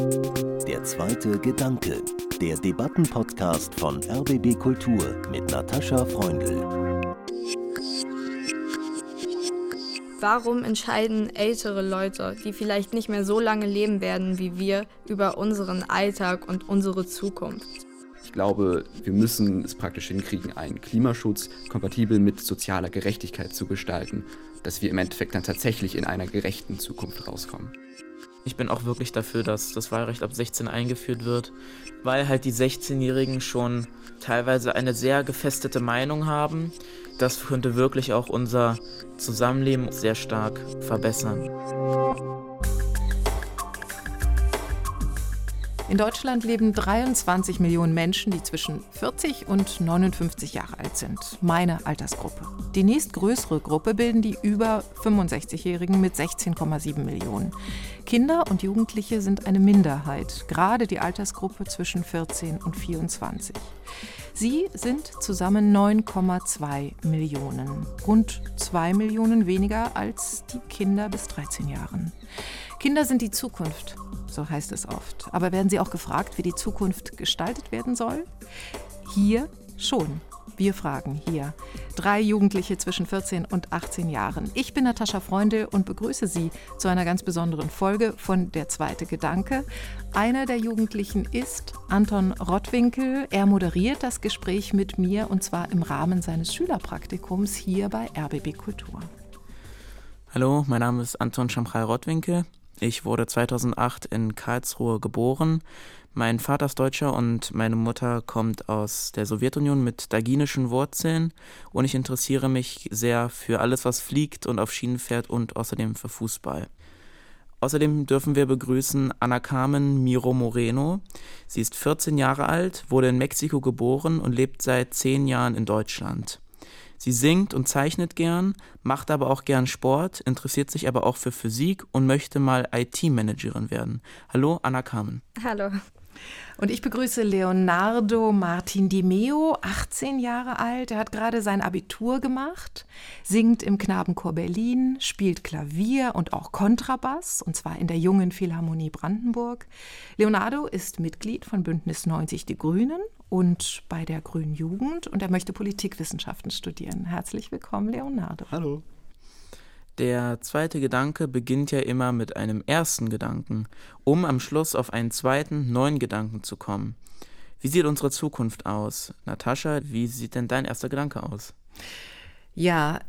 Der zweite Gedanke, der Debattenpodcast von RBB Kultur mit Natascha Freundl. Warum entscheiden ältere Leute, die vielleicht nicht mehr so lange leben werden wie wir, über unseren Alltag und unsere Zukunft? Ich glaube, wir müssen es praktisch hinkriegen, einen Klimaschutz kompatibel mit sozialer Gerechtigkeit zu gestalten, dass wir im Endeffekt dann tatsächlich in einer gerechten Zukunft rauskommen. Ich bin auch wirklich dafür, dass das Wahlrecht ab 16 eingeführt wird, weil halt die 16-Jährigen schon teilweise eine sehr gefestete Meinung haben. Das könnte wirklich auch unser Zusammenleben sehr stark verbessern. In Deutschland leben 23 Millionen Menschen, die zwischen 40 und 59 Jahre alt sind. Meine Altersgruppe. Die nächstgrößere Gruppe bilden die über 65-Jährigen mit 16,7 Millionen. Kinder und Jugendliche sind eine Minderheit, gerade die Altersgruppe zwischen 14 und 24. Sie sind zusammen 9,2 Millionen, rund 2 Millionen weniger als die Kinder bis 13 Jahren. Kinder sind die Zukunft, so heißt es oft. Aber werden sie auch gefragt, wie die Zukunft gestaltet werden soll? Hier schon. Wir fragen hier. Drei Jugendliche zwischen 14 und 18 Jahren. Ich bin Natascha Freundl und begrüße Sie zu einer ganz besonderen Folge von Der zweite Gedanke. Einer der Jugendlichen ist Anton Rottwinkel. Er moderiert das Gespräch mit mir und zwar im Rahmen seines Schülerpraktikums hier bei RBB Kultur. Hallo, mein Name ist Anton Schamchal Rottwinkel. Ich wurde 2008 in Karlsruhe geboren. Mein Vater ist Deutscher und meine Mutter kommt aus der Sowjetunion mit daginischen Wurzeln und ich interessiere mich sehr für alles, was fliegt und auf Schienen fährt und außerdem für Fußball. Außerdem dürfen wir begrüßen Anna Carmen Miro Moreno. Sie ist 14 Jahre alt, wurde in Mexiko geboren und lebt seit 10 Jahren in Deutschland. Sie singt und zeichnet gern, macht aber auch gern Sport, interessiert sich aber auch für Physik und möchte mal IT-Managerin werden. Hallo, Anna Carmen. Hallo. Und ich begrüße Leonardo Martin Di Meo, 18 Jahre alt. Er hat gerade sein Abitur gemacht, singt im Knabenchor Berlin, spielt Klavier und auch Kontrabass, und zwar in der Jungen Philharmonie Brandenburg. Leonardo ist Mitglied von Bündnis 90 Die Grünen und bei der Grünen Jugend und er möchte Politikwissenschaften studieren. Herzlich willkommen, Leonardo. Hallo. Der zweite Gedanke beginnt ja immer mit einem ersten Gedanken, um am Schluss auf einen zweiten, neuen Gedanken zu kommen. Wie sieht unsere Zukunft aus? Natascha, wie sieht denn dein erster Gedanke aus? Ja,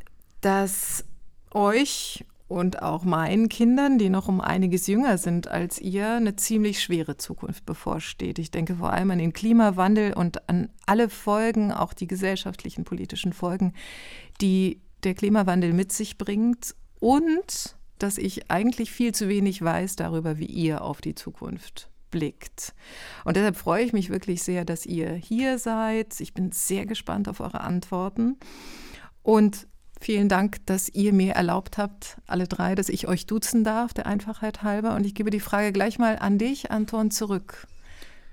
dass euch und auch meinen Kindern, die noch um einiges jünger sind als ihr, eine ziemlich schwere Zukunft bevorsteht. Ich denke vor allem an den Klimawandel und an alle Folgen, auch die gesellschaftlichen, politischen Folgen, die der Klimawandel mit sich bringt und dass ich eigentlich viel zu wenig weiß darüber, wie ihr auf die Zukunft blickt. Und deshalb freue ich mich wirklich sehr, dass ihr hier seid. Ich bin sehr gespannt auf eure Antworten. Und vielen Dank, dass ihr mir erlaubt habt, alle drei, dass ich euch duzen darf, der Einfachheit halber. Und ich gebe die Frage gleich mal an dich, Anton, zurück.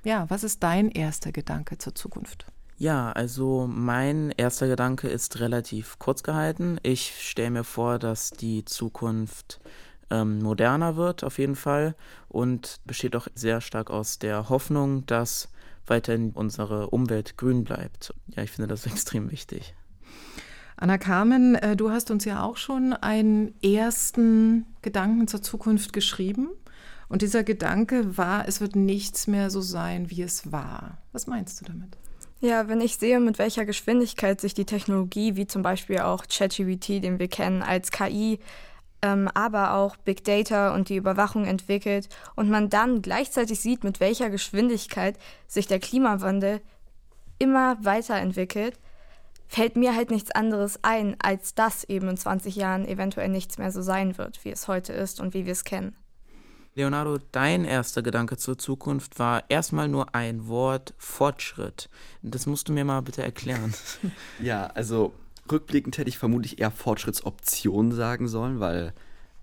Ja, was ist dein erster Gedanke zur Zukunft? Ja, also mein erster Gedanke ist relativ kurz gehalten. Ich stelle mir vor, dass die Zukunft ähm, moderner wird, auf jeden Fall, und besteht auch sehr stark aus der Hoffnung, dass weiterhin unsere Umwelt grün bleibt. Ja, ich finde das extrem wichtig. Anna Carmen, äh, du hast uns ja auch schon einen ersten Gedanken zur Zukunft geschrieben. Und dieser Gedanke war, es wird nichts mehr so sein, wie es war. Was meinst du damit? Ja, wenn ich sehe, mit welcher Geschwindigkeit sich die Technologie, wie zum Beispiel auch ChatGPT, den wir kennen, als KI, ähm, aber auch Big Data und die Überwachung entwickelt und man dann gleichzeitig sieht, mit welcher Geschwindigkeit sich der Klimawandel immer weiterentwickelt, fällt mir halt nichts anderes ein, als dass eben in 20 Jahren eventuell nichts mehr so sein wird, wie es heute ist und wie wir es kennen. Leonardo, dein erster Gedanke zur Zukunft war erstmal nur ein Wort Fortschritt. Das musst du mir mal bitte erklären. Ja, also rückblickend hätte ich vermutlich eher Fortschrittsoption sagen sollen, weil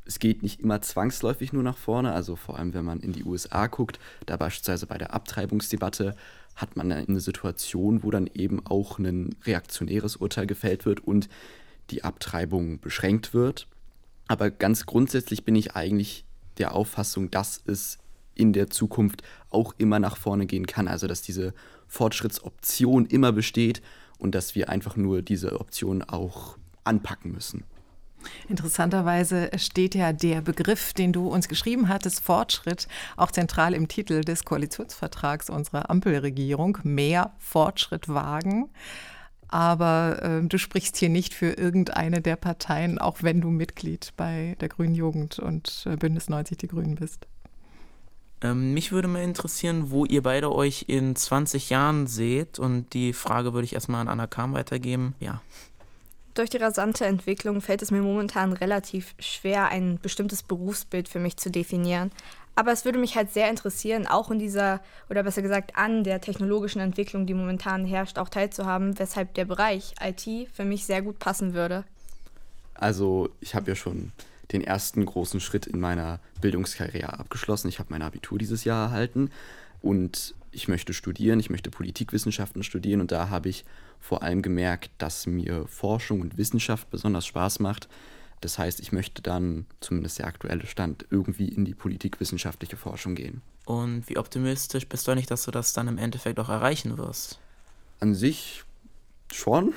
es geht nicht immer zwangsläufig nur nach vorne. Also vor allem, wenn man in die USA guckt, da beispielsweise bei der Abtreibungsdebatte hat man eine Situation, wo dann eben auch ein reaktionäres Urteil gefällt wird und die Abtreibung beschränkt wird. Aber ganz grundsätzlich bin ich eigentlich der Auffassung, dass es in der Zukunft auch immer nach vorne gehen kann. Also dass diese Fortschrittsoption immer besteht und dass wir einfach nur diese Option auch anpacken müssen. Interessanterweise steht ja der Begriff, den du uns geschrieben hattest, Fortschritt, auch zentral im Titel des Koalitionsvertrags unserer Ampelregierung. Mehr Fortschritt wagen. Aber äh, du sprichst hier nicht für irgendeine der Parteien, auch wenn du Mitglied bei der Grünen Jugend und äh, Bündnis 90 Die Grünen bist. Ähm, mich würde mal interessieren, wo ihr beide euch in 20 Jahren seht. Und die Frage würde ich erstmal an Anna Kam weitergeben. Ja. Durch die rasante Entwicklung fällt es mir momentan relativ schwer, ein bestimmtes Berufsbild für mich zu definieren. Aber es würde mich halt sehr interessieren, auch in dieser, oder besser gesagt an der technologischen Entwicklung, die momentan herrscht, auch teilzuhaben, weshalb der Bereich IT für mich sehr gut passen würde. Also ich habe ja schon den ersten großen Schritt in meiner Bildungskarriere abgeschlossen. Ich habe mein Abitur dieses Jahr erhalten und ich möchte studieren, ich möchte Politikwissenschaften studieren und da habe ich vor allem gemerkt, dass mir Forschung und Wissenschaft besonders Spaß macht. Das heißt, ich möchte dann, zumindest der aktuelle Stand, irgendwie in die politikwissenschaftliche Forschung gehen. Und wie optimistisch bist du nicht, dass du das dann im Endeffekt auch erreichen wirst? An sich schon.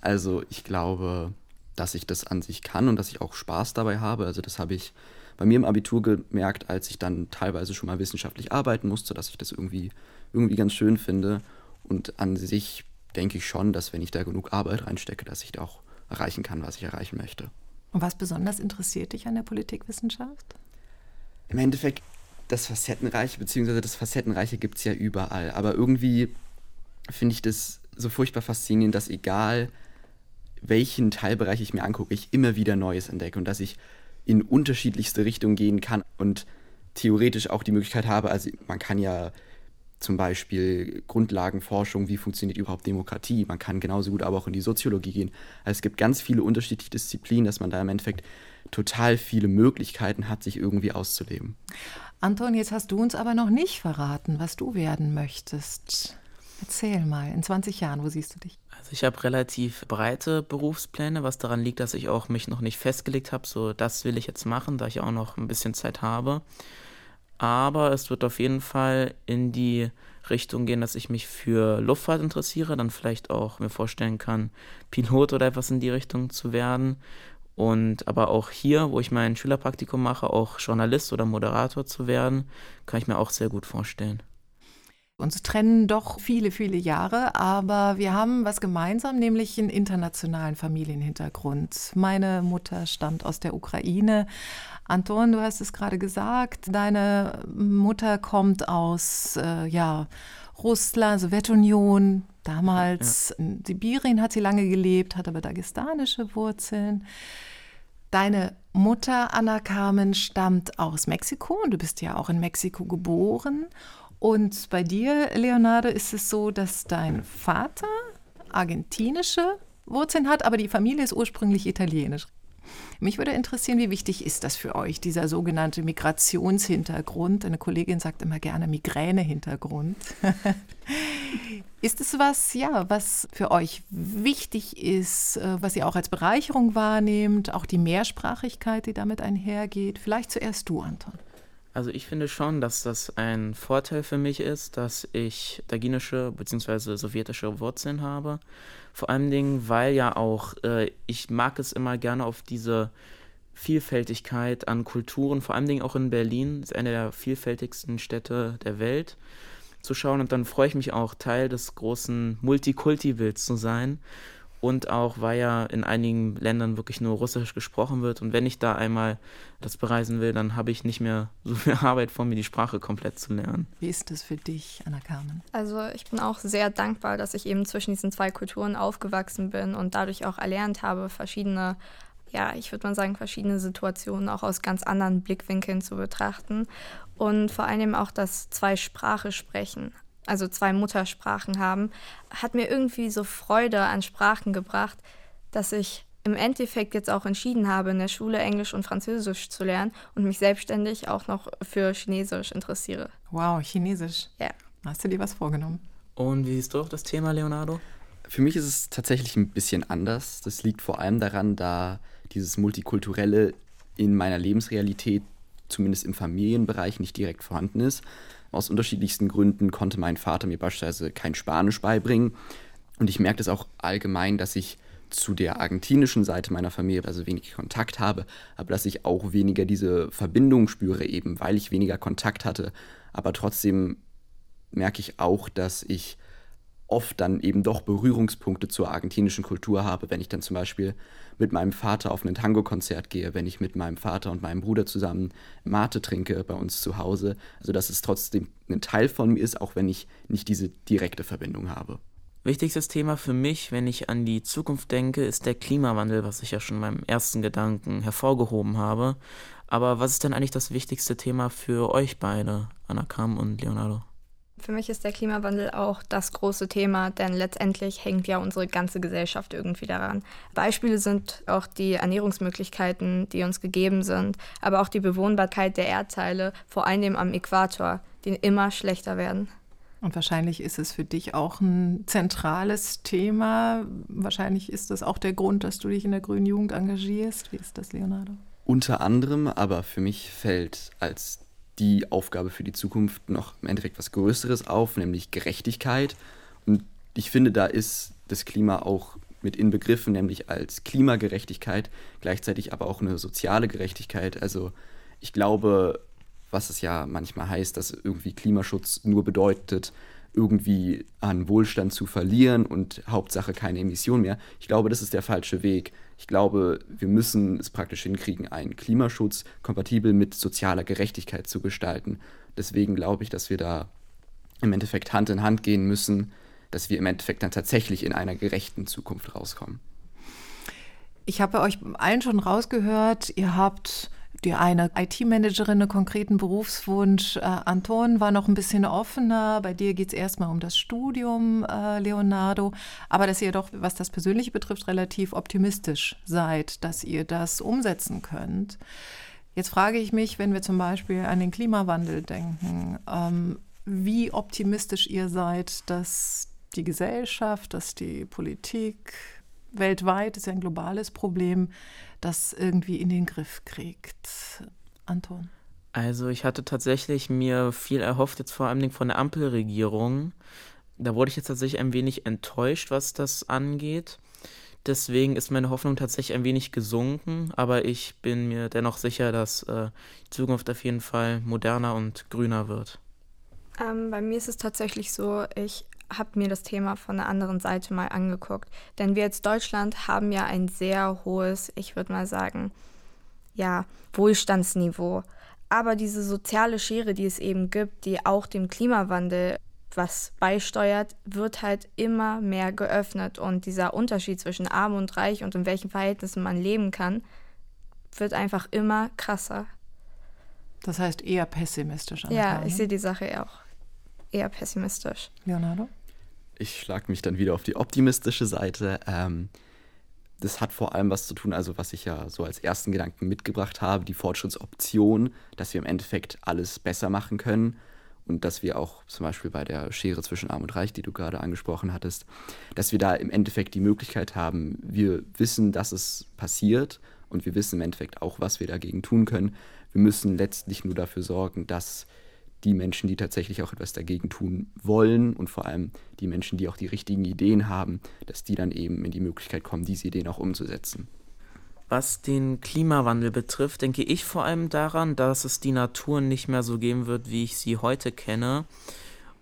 Also ich glaube, dass ich das an sich kann und dass ich auch Spaß dabei habe. Also das habe ich bei mir im Abitur gemerkt, als ich dann teilweise schon mal wissenschaftlich arbeiten musste, dass ich das irgendwie, irgendwie ganz schön finde. Und an sich denke ich schon, dass wenn ich da genug Arbeit reinstecke, dass ich da auch erreichen kann, was ich erreichen möchte. Und was besonders interessiert dich an der Politikwissenschaft? Im Endeffekt, das Facettenreiche, beziehungsweise das Facettenreiche gibt es ja überall. Aber irgendwie finde ich das so furchtbar faszinierend, dass egal welchen Teilbereich ich mir angucke, ich immer wieder Neues entdecke und dass ich in unterschiedlichste Richtungen gehen kann und theoretisch auch die Möglichkeit habe, also man kann ja zum Beispiel Grundlagenforschung, wie funktioniert überhaupt Demokratie. Man kann genauso gut aber auch in die Soziologie gehen. Also es gibt ganz viele unterschiedliche Disziplinen, dass man da im Endeffekt total viele Möglichkeiten hat, sich irgendwie auszuleben. Anton, jetzt hast du uns aber noch nicht verraten, was du werden möchtest. Erzähl mal, in 20 Jahren, wo siehst du dich? Also ich habe relativ breite Berufspläne, was daran liegt, dass ich auch mich noch nicht festgelegt habe, so das will ich jetzt machen, da ich auch noch ein bisschen Zeit habe. Aber es wird auf jeden Fall in die Richtung gehen, dass ich mich für Luftfahrt interessiere, dann vielleicht auch mir vorstellen kann, Pilot oder etwas in die Richtung zu werden. Und aber auch hier, wo ich mein Schülerpraktikum mache, auch Journalist oder Moderator zu werden, kann ich mir auch sehr gut vorstellen. Uns trennen doch viele, viele Jahre, aber wir haben was gemeinsam, nämlich einen internationalen Familienhintergrund. Meine Mutter stammt aus der Ukraine. Anton, du hast es gerade gesagt, deine Mutter kommt aus äh, ja, Russland, Sowjetunion. Damals ja. in Sibirien hat sie lange gelebt, hat aber dagestanische Wurzeln. Deine Mutter, Anna Carmen, stammt aus Mexiko und du bist ja auch in Mexiko geboren. Und bei dir, Leonardo, ist es so, dass dein Vater argentinische Wurzeln hat, aber die Familie ist ursprünglich italienisch. Mich würde interessieren, wie wichtig ist das für euch, dieser sogenannte Migrationshintergrund? Eine Kollegin sagt immer gerne Migränehintergrund. ist es was, ja, was für euch wichtig ist, äh, was ihr auch als Bereicherung wahrnehmt, auch die Mehrsprachigkeit, die damit einhergeht? Vielleicht zuerst du, Anton. Also ich finde schon, dass das ein Vorteil für mich ist, dass ich daginische bzw. sowjetische Wurzeln habe. Vor allen Dingen, weil ja auch äh, ich mag es immer gerne auf diese Vielfältigkeit an Kulturen, vor allen Dingen auch in Berlin, ist eine der vielfältigsten Städte der Welt, zu schauen. Und dann freue ich mich auch, Teil des großen Multikulti-Bilds zu sein und auch, weil ja in einigen Ländern wirklich nur Russisch gesprochen wird. Und wenn ich da einmal das bereisen will, dann habe ich nicht mehr so viel Arbeit vor mir, die Sprache komplett zu lernen. Wie ist das für dich, Anna Carmen? Also ich bin auch sehr dankbar, dass ich eben zwischen diesen zwei Kulturen aufgewachsen bin und dadurch auch erlernt habe, verschiedene ja, ich würde mal sagen, verschiedene Situationen auch aus ganz anderen Blickwinkeln zu betrachten und vor allem auch das Zwei-Sprache sprechen also zwei Muttersprachen haben, hat mir irgendwie so Freude an Sprachen gebracht, dass ich im Endeffekt jetzt auch entschieden habe, in der Schule Englisch und Französisch zu lernen und mich selbstständig auch noch für Chinesisch interessiere. Wow, Chinesisch. Ja. Hast du dir was vorgenommen? Und wie siehst du auf das Thema, Leonardo? Für mich ist es tatsächlich ein bisschen anders. Das liegt vor allem daran, da dieses Multikulturelle in meiner Lebensrealität zumindest im Familienbereich nicht direkt vorhanden ist. Aus unterschiedlichsten Gründen konnte mein Vater mir beispielsweise kein Spanisch beibringen. Und ich merke das auch allgemein, dass ich zu der argentinischen Seite meiner Familie also wenig Kontakt habe, aber dass ich auch weniger diese Verbindung spüre, eben weil ich weniger Kontakt hatte. Aber trotzdem merke ich auch, dass ich oft dann eben doch Berührungspunkte zur argentinischen Kultur habe, wenn ich dann zum Beispiel mit meinem Vater auf ein Tango-Konzert gehe, wenn ich mit meinem Vater und meinem Bruder zusammen Mate trinke bei uns zu Hause. Also dass es trotzdem ein Teil von mir ist, auch wenn ich nicht diese direkte Verbindung habe. Wichtigstes Thema für mich, wenn ich an die Zukunft denke, ist der Klimawandel, was ich ja schon in meinem ersten Gedanken hervorgehoben habe. Aber was ist denn eigentlich das wichtigste Thema für euch beide, Anna Kam und Leonardo? Für mich ist der Klimawandel auch das große Thema, denn letztendlich hängt ja unsere ganze Gesellschaft irgendwie daran. Beispiele sind auch die Ernährungsmöglichkeiten, die uns gegeben sind, aber auch die Bewohnbarkeit der Erdteile, vor allem am Äquator, die immer schlechter werden. Und wahrscheinlich ist es für dich auch ein zentrales Thema. Wahrscheinlich ist das auch der Grund, dass du dich in der Grünen Jugend engagierst. Wie ist das, Leonardo? Unter anderem, aber für mich fällt als die Aufgabe für die Zukunft noch im Endeffekt was Größeres auf, nämlich Gerechtigkeit. Und ich finde, da ist das Klima auch mit inbegriffen, nämlich als Klimagerechtigkeit, gleichzeitig aber auch eine soziale Gerechtigkeit. Also ich glaube, was es ja manchmal heißt, dass irgendwie Klimaschutz nur bedeutet, irgendwie an Wohlstand zu verlieren und Hauptsache keine Emission mehr. Ich glaube, das ist der falsche Weg. Ich glaube, wir müssen es praktisch hinkriegen, einen Klimaschutz kompatibel mit sozialer Gerechtigkeit zu gestalten. Deswegen glaube ich, dass wir da im Endeffekt Hand in Hand gehen müssen, dass wir im Endeffekt dann tatsächlich in einer gerechten Zukunft rauskommen. Ich habe euch allen schon rausgehört, ihr habt die eine IT-Managerin einen konkreten Berufswunsch. Äh, Anton war noch ein bisschen offener. Bei dir geht es erstmal um das Studium, äh, Leonardo. Aber dass ihr doch, was das Persönliche betrifft, relativ optimistisch seid, dass ihr das umsetzen könnt. Jetzt frage ich mich, wenn wir zum Beispiel an den Klimawandel denken, ähm, wie optimistisch ihr seid, dass die Gesellschaft, dass die Politik weltweit, ist ja ein globales Problem, das irgendwie in den Griff kriegt. Anton? Also ich hatte tatsächlich mir viel erhofft, jetzt vor allem von der Ampelregierung. Da wurde ich jetzt tatsächlich ein wenig enttäuscht, was das angeht. Deswegen ist meine Hoffnung tatsächlich ein wenig gesunken, aber ich bin mir dennoch sicher, dass äh, die Zukunft auf jeden Fall moderner und grüner wird. Ähm, bei mir ist es tatsächlich so, ich habe mir das Thema von der anderen Seite mal angeguckt. Denn wir als Deutschland haben ja ein sehr hohes, ich würde mal sagen, ja, Wohlstandsniveau. Aber diese soziale Schere, die es eben gibt, die auch dem Klimawandel was beisteuert, wird halt immer mehr geöffnet. Und dieser Unterschied zwischen arm und reich und in welchen Verhältnissen man leben kann, wird einfach immer krasser. Das heißt eher pessimistisch. Ja, ich sehe die Sache auch eher pessimistisch. Leonardo? Ich schlage mich dann wieder auf die optimistische Seite. Ähm, das hat vor allem was zu tun, also was ich ja so als ersten Gedanken mitgebracht habe, die Fortschrittsoption, dass wir im Endeffekt alles besser machen können und dass wir auch zum Beispiel bei der Schere zwischen Arm und Reich, die du gerade angesprochen hattest, dass wir da im Endeffekt die Möglichkeit haben, wir wissen, dass es passiert und wir wissen im Endeffekt auch, was wir dagegen tun können. Wir müssen letztlich nur dafür sorgen, dass die Menschen, die tatsächlich auch etwas dagegen tun wollen und vor allem die Menschen, die auch die richtigen Ideen haben, dass die dann eben in die Möglichkeit kommen, diese Ideen auch umzusetzen. Was den Klimawandel betrifft, denke ich vor allem daran, dass es die Natur nicht mehr so geben wird, wie ich sie heute kenne.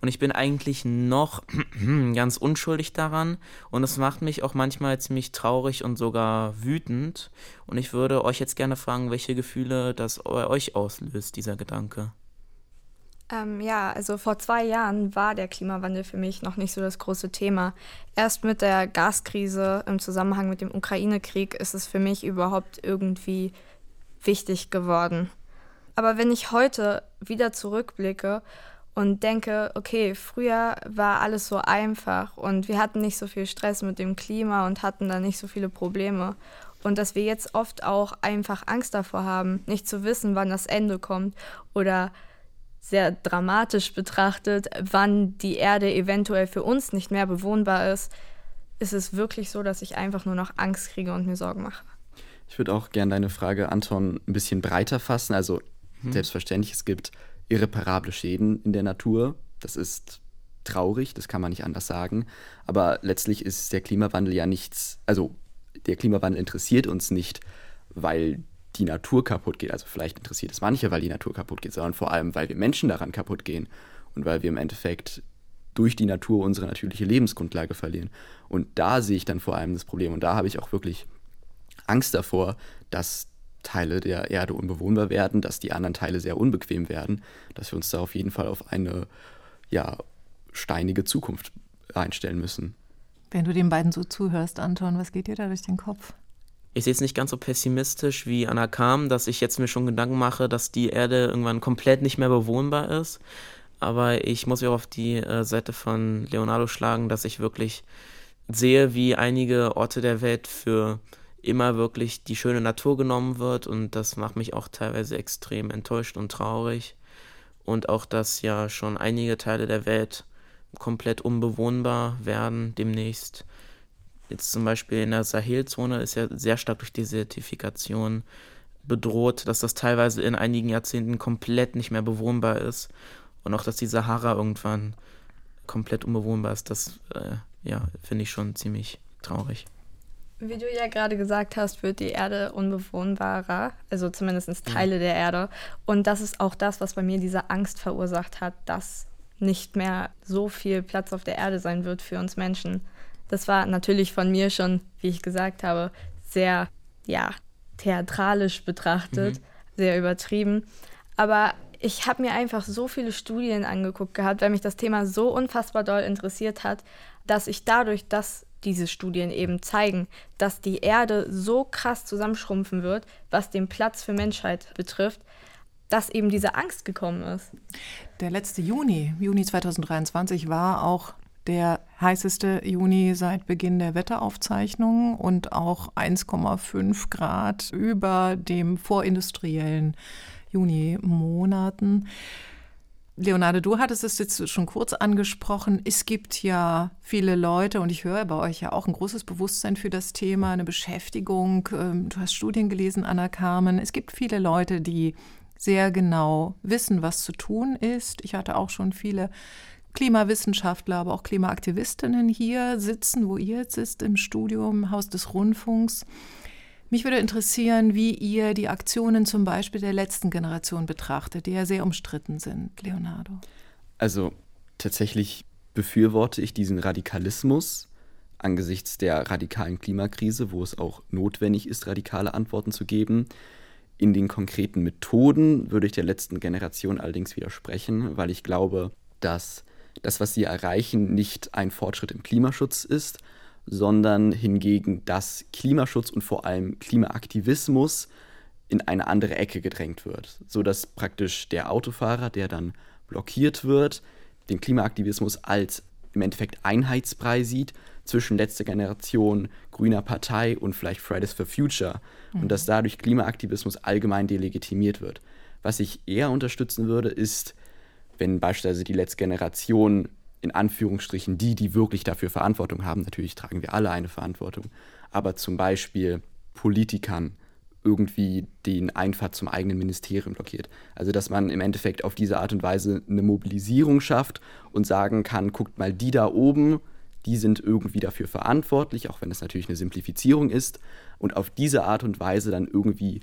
Und ich bin eigentlich noch ganz unschuldig daran. Und es macht mich auch manchmal ziemlich traurig und sogar wütend. Und ich würde euch jetzt gerne fragen, welche Gefühle das bei euch auslöst, dieser Gedanke. Ähm, ja, also vor zwei Jahren war der Klimawandel für mich noch nicht so das große Thema. Erst mit der Gaskrise im Zusammenhang mit dem Ukraine-Krieg ist es für mich überhaupt irgendwie wichtig geworden. Aber wenn ich heute wieder zurückblicke und denke, okay, früher war alles so einfach und wir hatten nicht so viel Stress mit dem Klima und hatten da nicht so viele Probleme. Und dass wir jetzt oft auch einfach Angst davor haben, nicht zu wissen, wann das Ende kommt oder sehr dramatisch betrachtet, wann die Erde eventuell für uns nicht mehr bewohnbar ist, ist es wirklich so, dass ich einfach nur noch Angst kriege und mir Sorgen mache. Ich würde auch gerne deine Frage, Anton, ein bisschen breiter fassen. Also Mhm. Selbstverständlich, es gibt irreparable Schäden in der Natur. Das ist traurig, das kann man nicht anders sagen. Aber letztlich ist der Klimawandel ja nichts, also der Klimawandel interessiert uns nicht, weil die Natur kaputt geht. Also vielleicht interessiert es manche, weil die Natur kaputt geht, sondern vor allem, weil wir Menschen daran kaputt gehen und weil wir im Endeffekt durch die Natur unsere natürliche Lebensgrundlage verlieren. Und da sehe ich dann vor allem das Problem. Und da habe ich auch wirklich Angst davor, dass Teile der Erde unbewohnbar werden, dass die anderen Teile sehr unbequem werden, dass wir uns da auf jeden Fall auf eine ja, steinige Zukunft einstellen müssen. Wenn du den beiden so zuhörst, Anton, was geht dir da durch den Kopf? Ich sehe es nicht ganz so pessimistisch wie Anna Kam, dass ich jetzt mir schon Gedanken mache, dass die Erde irgendwann komplett nicht mehr bewohnbar ist. Aber ich muss mich auch auf die äh, Seite von Leonardo schlagen, dass ich wirklich sehe, wie einige Orte der Welt für immer wirklich die schöne Natur genommen wird und das macht mich auch teilweise extrem enttäuscht und traurig. Und auch, dass ja schon einige Teile der Welt komplett unbewohnbar werden demnächst. Jetzt zum Beispiel in der Sahelzone ist ja sehr stark durch Desertifikation bedroht, dass das teilweise in einigen Jahrzehnten komplett nicht mehr bewohnbar ist. Und auch, dass die Sahara irgendwann komplett unbewohnbar ist, das äh, ja, finde ich schon ziemlich traurig. Wie du ja gerade gesagt hast, wird die Erde unbewohnbarer, also zumindest Teile ja. der Erde. Und das ist auch das, was bei mir diese Angst verursacht hat, dass nicht mehr so viel Platz auf der Erde sein wird für uns Menschen. Das war natürlich von mir schon, wie ich gesagt habe, sehr, ja, theatralisch betrachtet, mhm. sehr übertrieben. Aber ich habe mir einfach so viele Studien angeguckt gehabt, weil mich das Thema so unfassbar doll interessiert hat, dass ich dadurch, dass diese Studien eben zeigen, dass die Erde so krass zusammenschrumpfen wird, was den Platz für Menschheit betrifft, dass eben diese Angst gekommen ist. Der letzte Juni, Juni 2023, war auch der heißeste Juni seit Beginn der Wetteraufzeichnungen und auch 1,5 Grad über dem vorindustriellen Juni-Monaten. Leonardo, du hattest es jetzt schon kurz angesprochen. Es gibt ja viele Leute und ich höre bei euch ja auch ein großes Bewusstsein für das Thema, eine Beschäftigung. Ähm, du hast Studien gelesen, Anna Carmen. Es gibt viele Leute, die sehr genau wissen, was zu tun ist. Ich hatte auch schon viele Klimawissenschaftler, aber auch Klimaaktivistinnen hier sitzen, wo ihr jetzt sitzt, im Studium, im Haus des Rundfunks. Mich würde interessieren, wie ihr die Aktionen zum Beispiel der letzten Generation betrachtet, die ja sehr umstritten sind, Leonardo. Also tatsächlich befürworte ich diesen Radikalismus angesichts der radikalen Klimakrise, wo es auch notwendig ist, radikale Antworten zu geben. In den konkreten Methoden würde ich der letzten Generation allerdings widersprechen, weil ich glaube, dass das, was sie erreichen, nicht ein Fortschritt im Klimaschutz ist, sondern hingegen, dass Klimaschutz und vor allem Klimaaktivismus in eine andere Ecke gedrängt wird, sodass praktisch der Autofahrer, der dann blockiert wird, den Klimaaktivismus als im Endeffekt Einheitsbrei sieht zwischen letzter Generation, grüner Partei und vielleicht Fridays for Future mhm. und dass dadurch Klimaaktivismus allgemein delegitimiert wird. Was ich eher unterstützen würde, ist, wenn beispielsweise die letzte Generation in Anführungsstrichen die, die wirklich dafür Verantwortung haben, natürlich tragen wir alle eine Verantwortung, aber zum Beispiel Politikern irgendwie den Einfahrt zum eigenen Ministerium blockiert. Also dass man im Endeffekt auf diese Art und Weise eine Mobilisierung schafft und sagen kann, guckt mal, die da oben, die sind irgendwie dafür verantwortlich, auch wenn es natürlich eine Simplifizierung ist, und auf diese Art und Weise dann irgendwie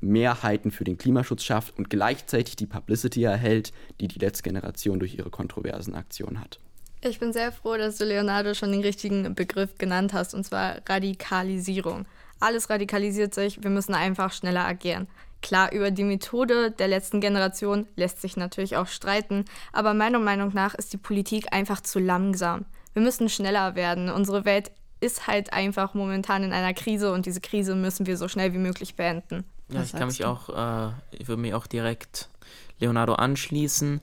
Mehrheiten für den Klimaschutz schafft und gleichzeitig die Publicity erhält, die die letzte Generation durch ihre kontroversen Aktionen hat. Ich bin sehr froh, dass du Leonardo schon den richtigen Begriff genannt hast, und zwar Radikalisierung. Alles radikalisiert sich, wir müssen einfach schneller agieren. Klar, über die Methode der letzten Generation lässt sich natürlich auch streiten, aber meiner Meinung nach ist die Politik einfach zu langsam. Wir müssen schneller werden. Unsere Welt ist halt einfach momentan in einer Krise und diese Krise müssen wir so schnell wie möglich beenden. Ja, ich kann mich du? auch, äh, ich würde mich auch direkt Leonardo anschließen.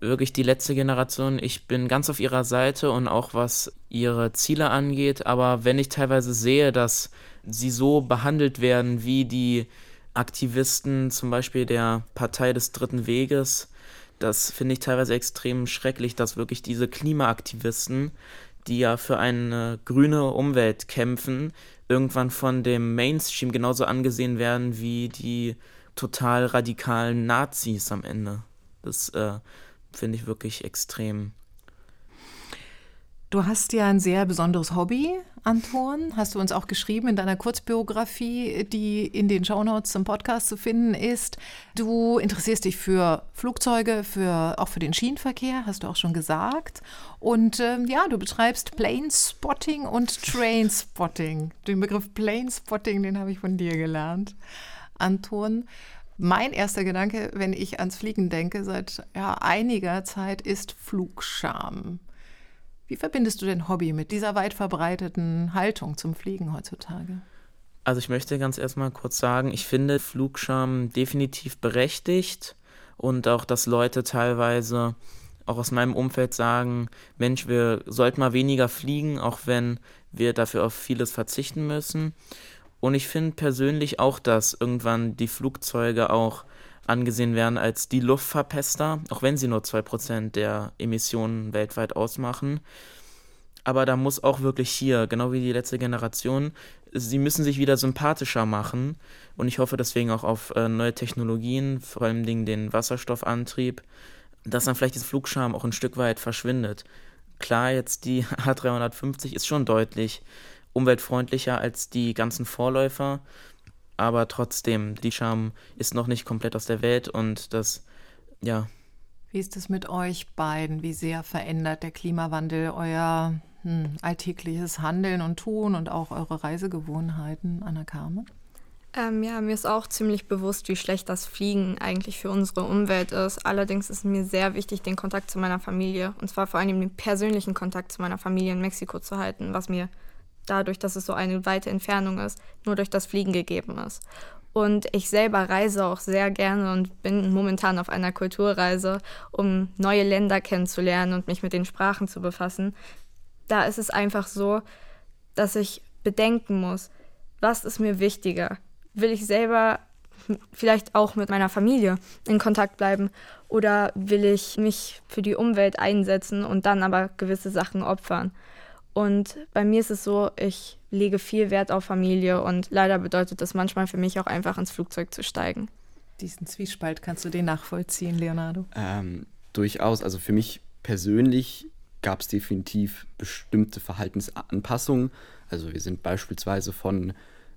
Wirklich die letzte Generation, ich bin ganz auf ihrer Seite und auch was ihre Ziele angeht, aber wenn ich teilweise sehe, dass sie so behandelt werden wie die Aktivisten zum Beispiel der Partei des Dritten Weges, das finde ich teilweise extrem schrecklich, dass wirklich diese Klimaaktivisten, die ja für eine grüne Umwelt kämpfen, irgendwann von dem Mainstream genauso angesehen werden wie die total radikalen Nazis am Ende. Das äh, finde ich wirklich extrem. Du hast ja ein sehr besonderes Hobby, Anton. Hast du uns auch geschrieben in deiner Kurzbiografie, die in den Shownotes zum Podcast zu finden ist. Du interessierst dich für Flugzeuge, für, auch für den Schienenverkehr, hast du auch schon gesagt. Und ähm, ja, du betreibst Planespotting und Trainspotting. Den Begriff Planespotting, den habe ich von dir gelernt, Anton. Mein erster Gedanke, wenn ich ans Fliegen denke, seit ja, einiger Zeit ist Flugscham. Wie verbindest du dein Hobby mit dieser weit verbreiteten Haltung zum Fliegen heutzutage? Also ich möchte ganz erstmal kurz sagen, ich finde Flugscham definitiv berechtigt und auch, dass Leute teilweise auch aus meinem Umfeld sagen, Mensch, wir sollten mal weniger fliegen, auch wenn wir dafür auf vieles verzichten müssen. Und ich finde persönlich auch, dass irgendwann die Flugzeuge auch angesehen werden als die Luftverpester, auch wenn sie nur 2% der Emissionen weltweit ausmachen. Aber da muss auch wirklich hier, genau wie die letzte Generation, sie müssen sich wieder sympathischer machen. Und ich hoffe deswegen auch auf äh, neue Technologien, vor allem den Wasserstoffantrieb, dass dann vielleicht dieser Flugscham auch ein Stück weit verschwindet. Klar, jetzt die A350 ist schon deutlich umweltfreundlicher als die ganzen Vorläufer aber trotzdem, die Scham ist noch nicht komplett aus der Welt und das, ja. Wie ist es mit euch beiden? Wie sehr verändert der Klimawandel euer hm, alltägliches Handeln und Tun und auch eure Reisegewohnheiten, Anna Carmen? Ähm, ja, mir ist auch ziemlich bewusst, wie schlecht das Fliegen eigentlich für unsere Umwelt ist. Allerdings ist mir sehr wichtig, den Kontakt zu meiner Familie, und zwar vor allem den persönlichen Kontakt zu meiner Familie in Mexiko zu halten, was mir dadurch, dass es so eine weite Entfernung ist, nur durch das Fliegen gegeben ist. Und ich selber reise auch sehr gerne und bin momentan auf einer Kulturreise, um neue Länder kennenzulernen und mich mit den Sprachen zu befassen. Da ist es einfach so, dass ich bedenken muss, was ist mir wichtiger? Will ich selber vielleicht auch mit meiner Familie in Kontakt bleiben oder will ich mich für die Umwelt einsetzen und dann aber gewisse Sachen opfern? Und bei mir ist es so, ich lege viel Wert auf Familie und leider bedeutet das manchmal für mich auch einfach ins Flugzeug zu steigen. Diesen Zwiespalt kannst du den nachvollziehen, Leonardo? Ähm, durchaus. Also für mich persönlich gab es definitiv bestimmte Verhaltensanpassungen. Also wir sind beispielsweise von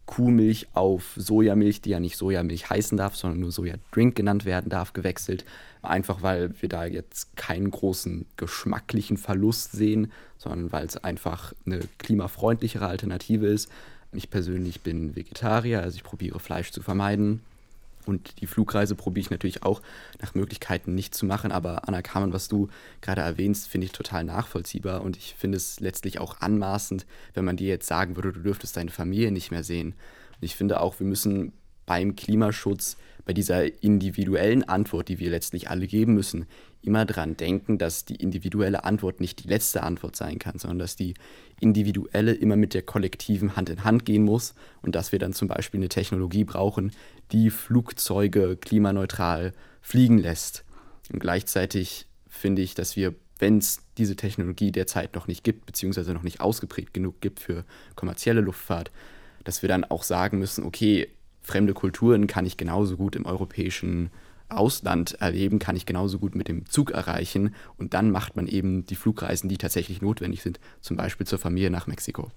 Kuhmilch auf Sojamilch, die ja nicht Sojamilch heißen darf, sondern nur Sojadrink genannt werden darf, gewechselt. Einfach weil wir da jetzt keinen großen geschmacklichen Verlust sehen, sondern weil es einfach eine klimafreundlichere Alternative ist. Ich persönlich bin Vegetarier, also ich probiere Fleisch zu vermeiden. Und die Flugreise probiere ich natürlich auch nach Möglichkeiten nicht zu machen. Aber Anna Kamen, was du gerade erwähnst, finde ich total nachvollziehbar. Und ich finde es letztlich auch anmaßend, wenn man dir jetzt sagen würde, du dürftest deine Familie nicht mehr sehen. Und ich finde auch, wir müssen beim Klimaschutz, bei dieser individuellen Antwort, die wir letztlich alle geben müssen, immer daran denken, dass die individuelle Antwort nicht die letzte Antwort sein kann, sondern dass die individuelle immer mit der kollektiven Hand in Hand gehen muss und dass wir dann zum Beispiel eine Technologie brauchen, die Flugzeuge klimaneutral fliegen lässt. Und gleichzeitig finde ich, dass wir, wenn es diese Technologie derzeit noch nicht gibt, beziehungsweise noch nicht ausgeprägt genug gibt für kommerzielle Luftfahrt, dass wir dann auch sagen müssen, okay, fremde Kulturen kann ich genauso gut im europäischen Ausland erleben, kann ich genauso gut mit dem Zug erreichen. Und dann macht man eben die Flugreisen, die tatsächlich notwendig sind, zum Beispiel zur Familie nach Mexiko.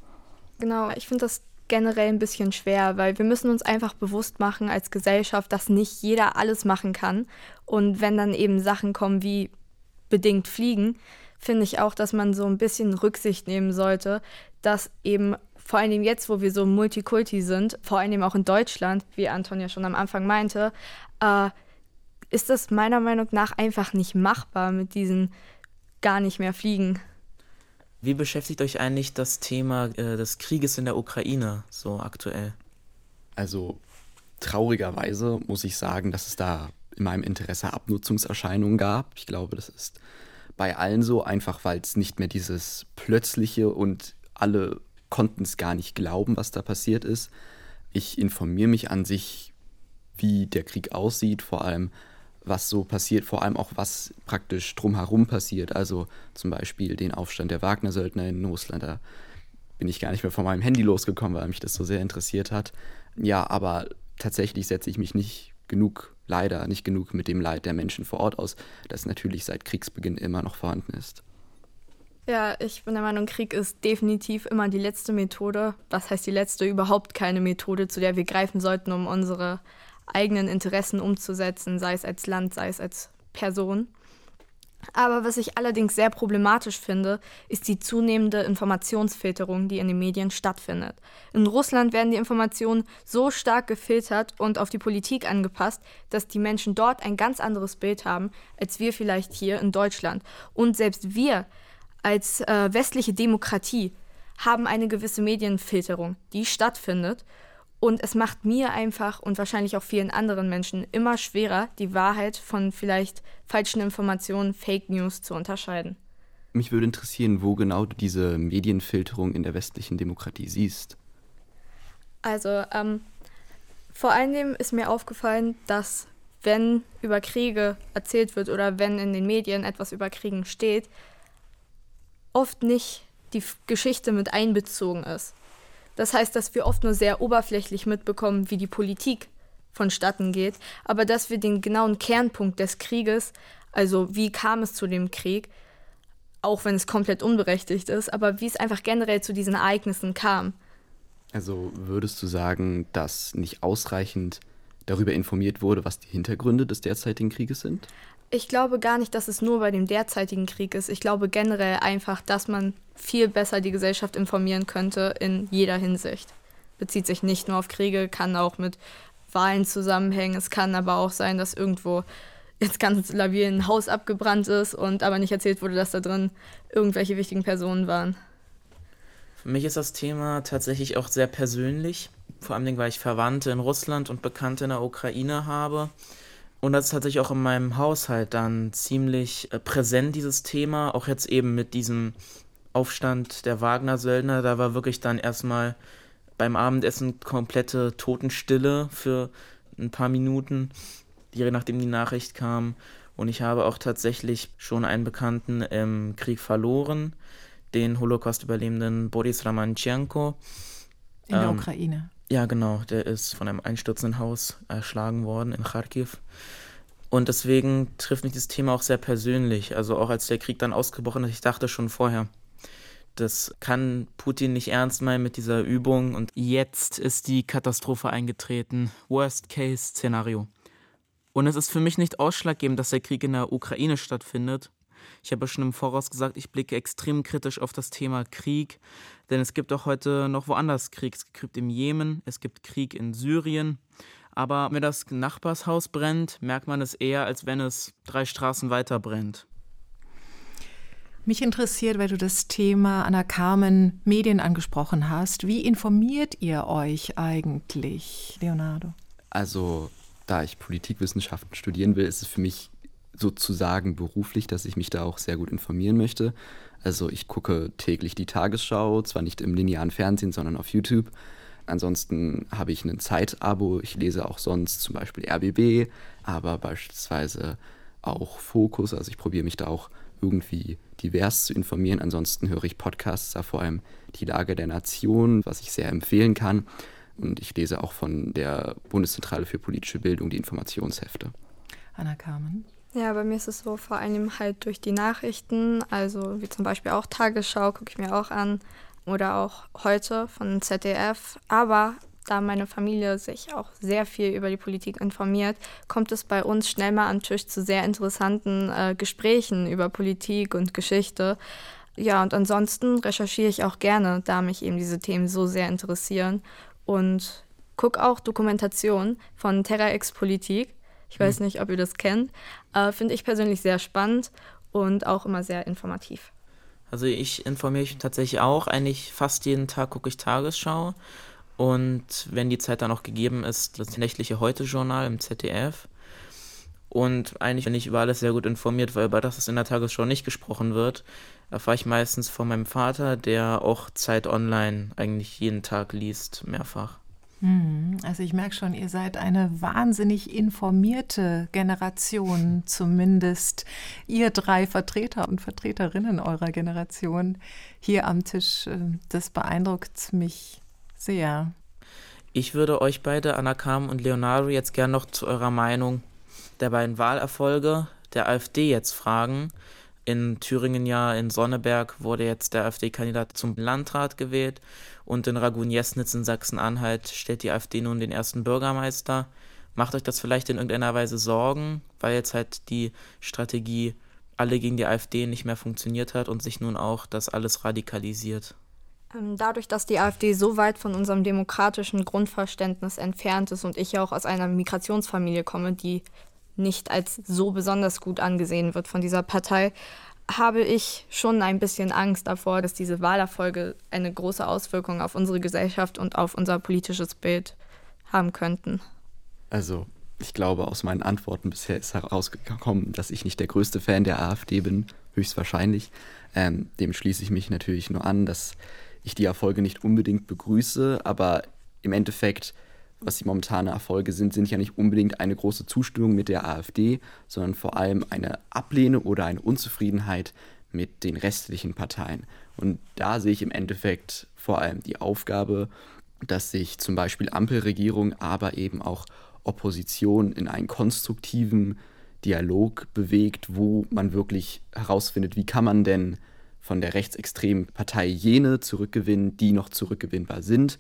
Genau, ich finde das generell ein bisschen schwer, weil wir müssen uns einfach bewusst machen als Gesellschaft, dass nicht jeder alles machen kann. Und wenn dann eben Sachen kommen wie bedingt Fliegen, finde ich auch, dass man so ein bisschen Rücksicht nehmen sollte, dass eben vor allem jetzt, wo wir so Multikulti sind, vor allem auch in Deutschland, wie Anton ja schon am Anfang meinte, äh, ist das meiner Meinung nach einfach nicht machbar mit diesen gar nicht mehr Fliegen. Wie beschäftigt euch eigentlich das Thema äh, des Krieges in der Ukraine so aktuell? Also traurigerweise muss ich sagen, dass es da in meinem Interesse Abnutzungserscheinungen gab. Ich glaube, das ist bei allen so, einfach weil es nicht mehr dieses plötzliche und alle konnten es gar nicht glauben, was da passiert ist. Ich informiere mich an sich, wie der Krieg aussieht, vor allem was so passiert, vor allem auch was praktisch drumherum passiert. Also zum Beispiel den Aufstand der Wagner-Söldner in Russland. Da bin ich gar nicht mehr von meinem Handy losgekommen, weil mich das so sehr interessiert hat. Ja, aber tatsächlich setze ich mich nicht genug, leider nicht genug mit dem Leid der Menschen vor Ort aus, das natürlich seit Kriegsbeginn immer noch vorhanden ist. Ja, ich bin der Meinung, Krieg ist definitiv immer die letzte Methode. Was heißt die letzte? Überhaupt keine Methode, zu der wir greifen sollten, um unsere eigenen Interessen umzusetzen, sei es als Land, sei es als Person. Aber was ich allerdings sehr problematisch finde, ist die zunehmende Informationsfilterung, die in den Medien stattfindet. In Russland werden die Informationen so stark gefiltert und auf die Politik angepasst, dass die Menschen dort ein ganz anderes Bild haben, als wir vielleicht hier in Deutschland. Und selbst wir als äh, westliche Demokratie haben eine gewisse Medienfilterung, die stattfindet. Und es macht mir einfach und wahrscheinlich auch vielen anderen Menschen immer schwerer, die Wahrheit von vielleicht falschen Informationen, Fake News zu unterscheiden. Mich würde interessieren, wo genau du diese Medienfilterung in der westlichen Demokratie siehst. Also, ähm, vor allem ist mir aufgefallen, dass wenn über Kriege erzählt wird oder wenn in den Medien etwas über Kriegen steht, oft nicht die Geschichte mit einbezogen ist. Das heißt, dass wir oft nur sehr oberflächlich mitbekommen, wie die Politik vonstatten geht, aber dass wir den genauen Kernpunkt des Krieges, also wie kam es zu dem Krieg, auch wenn es komplett unberechtigt ist, aber wie es einfach generell zu diesen Ereignissen kam. Also würdest du sagen, dass nicht ausreichend darüber informiert wurde, was die Hintergründe des derzeitigen Krieges sind? Ich glaube gar nicht, dass es nur bei dem derzeitigen Krieg ist. Ich glaube generell einfach, dass man viel besser die Gesellschaft informieren könnte in jeder Hinsicht. Bezieht sich nicht nur auf Kriege, kann auch mit Wahlen zusammenhängen. Es kann aber auch sein, dass irgendwo jetzt ganz labil ein Haus abgebrannt ist und aber nicht erzählt wurde, dass da drin irgendwelche wichtigen Personen waren. Für mich ist das Thema tatsächlich auch sehr persönlich. Vor allem, weil ich Verwandte in Russland und Bekannte in der Ukraine habe. Und das ist tatsächlich auch in meinem Haushalt dann ziemlich äh, präsent, dieses Thema. Auch jetzt eben mit diesem Aufstand der Wagner-Söldner. Da war wirklich dann erstmal beim Abendessen komplette Totenstille für ein paar Minuten, je nachdem die Nachricht kam. Und ich habe auch tatsächlich schon einen Bekannten im Krieg verloren, den Holocaust-Überlebenden Boris Ramanchenko. In der ähm, Ukraine. Ja, genau. Der ist von einem einstürzenden Haus erschlagen worden in Kharkiv. Und deswegen trifft mich das Thema auch sehr persönlich. Also auch als der Krieg dann ausgebrochen ist, ich dachte schon vorher, das kann Putin nicht ernst meinen mit dieser Übung. Und jetzt ist die Katastrophe eingetreten. Worst-Case-Szenario. Und es ist für mich nicht ausschlaggebend, dass der Krieg in der Ukraine stattfindet, ich habe schon im Voraus gesagt, ich blicke extrem kritisch auf das Thema Krieg, denn es gibt auch heute noch woanders Krieg. Es gibt im Jemen, es gibt Krieg in Syrien. Aber wenn das Nachbarshaus brennt, merkt man es eher, als wenn es drei Straßen weiter brennt. Mich interessiert, weil du das Thema Anna Carmen Medien angesprochen hast. Wie informiert ihr euch eigentlich, Leonardo? Also, da ich Politikwissenschaften studieren will, ist es für mich sozusagen beruflich, dass ich mich da auch sehr gut informieren möchte. Also ich gucke täglich die Tagesschau, zwar nicht im linearen Fernsehen, sondern auf YouTube. Ansonsten habe ich ein Zeitabo. Ich lese auch sonst zum Beispiel RBB, aber beispielsweise auch Fokus. Also ich probiere mich da auch irgendwie divers zu informieren. Ansonsten höre ich Podcasts, da vor allem die Lage der Nation, was ich sehr empfehlen kann. Und ich lese auch von der Bundeszentrale für politische Bildung die Informationshefte. Anna Carmen. Ja, bei mir ist es so vor allem halt durch die Nachrichten, also wie zum Beispiel auch Tagesschau, gucke ich mir auch an oder auch heute von ZDF. Aber da meine Familie sich auch sehr viel über die Politik informiert, kommt es bei uns schnell mal am Tisch zu sehr interessanten äh, Gesprächen über Politik und Geschichte. Ja, und ansonsten recherchiere ich auch gerne, da mich eben diese Themen so sehr interessieren und gucke auch Dokumentationen von Terra X Politik ich weiß hm. nicht, ob ihr das kennt. Äh, Finde ich persönlich sehr spannend und auch immer sehr informativ. Also ich informiere mich tatsächlich auch. Eigentlich fast jeden Tag gucke ich Tagesschau. Und wenn die Zeit dann auch gegeben ist, das nächtliche Heute-Journal im ZDF. Und eigentlich bin ich über alles sehr gut informiert, weil über das, was in der Tagesschau nicht gesprochen wird, erfahre ich meistens von meinem Vater, der auch Zeit online eigentlich jeden Tag liest, mehrfach. Hm, also ich merke schon, ihr seid eine wahnsinnig informierte Generation, zumindest ihr drei Vertreter und Vertreterinnen eurer Generation hier am Tisch. Äh, das beeindruckt mich sehr. Ich würde euch beide, Anakam und Leonardo, jetzt gern noch zu eurer Meinung der beiden Wahlerfolge der AfD jetzt fragen. In Thüringen ja, in Sonneberg wurde jetzt der AfD-Kandidat zum Landrat gewählt und in Ragun-Jesnitz in Sachsen-Anhalt stellt die AfD nun den ersten Bürgermeister. Macht euch das vielleicht in irgendeiner Weise Sorgen, weil jetzt halt die Strategie alle gegen die AfD nicht mehr funktioniert hat und sich nun auch das alles radikalisiert? Ähm, dadurch, dass die AfD so weit von unserem demokratischen Grundverständnis entfernt ist und ich ja auch aus einer Migrationsfamilie komme, die nicht als so besonders gut angesehen wird von dieser Partei, habe ich schon ein bisschen Angst davor, dass diese Wahlerfolge eine große Auswirkung auf unsere Gesellschaft und auf unser politisches Bild haben könnten. Also, ich glaube, aus meinen Antworten bisher ist herausgekommen, dass ich nicht der größte Fan der AfD bin, höchstwahrscheinlich. Ähm, dem schließe ich mich natürlich nur an, dass ich die Erfolge nicht unbedingt begrüße, aber im Endeffekt was die momentane Erfolge sind, sind ja nicht unbedingt eine große Zustimmung mit der AfD, sondern vor allem eine Ablehnung oder eine Unzufriedenheit mit den restlichen Parteien. Und da sehe ich im Endeffekt vor allem die Aufgabe, dass sich zum Beispiel Ampelregierung, aber eben auch Opposition in einen konstruktiven Dialog bewegt, wo man wirklich herausfindet, wie kann man denn von der rechtsextremen Partei jene zurückgewinnen, die noch zurückgewinnbar sind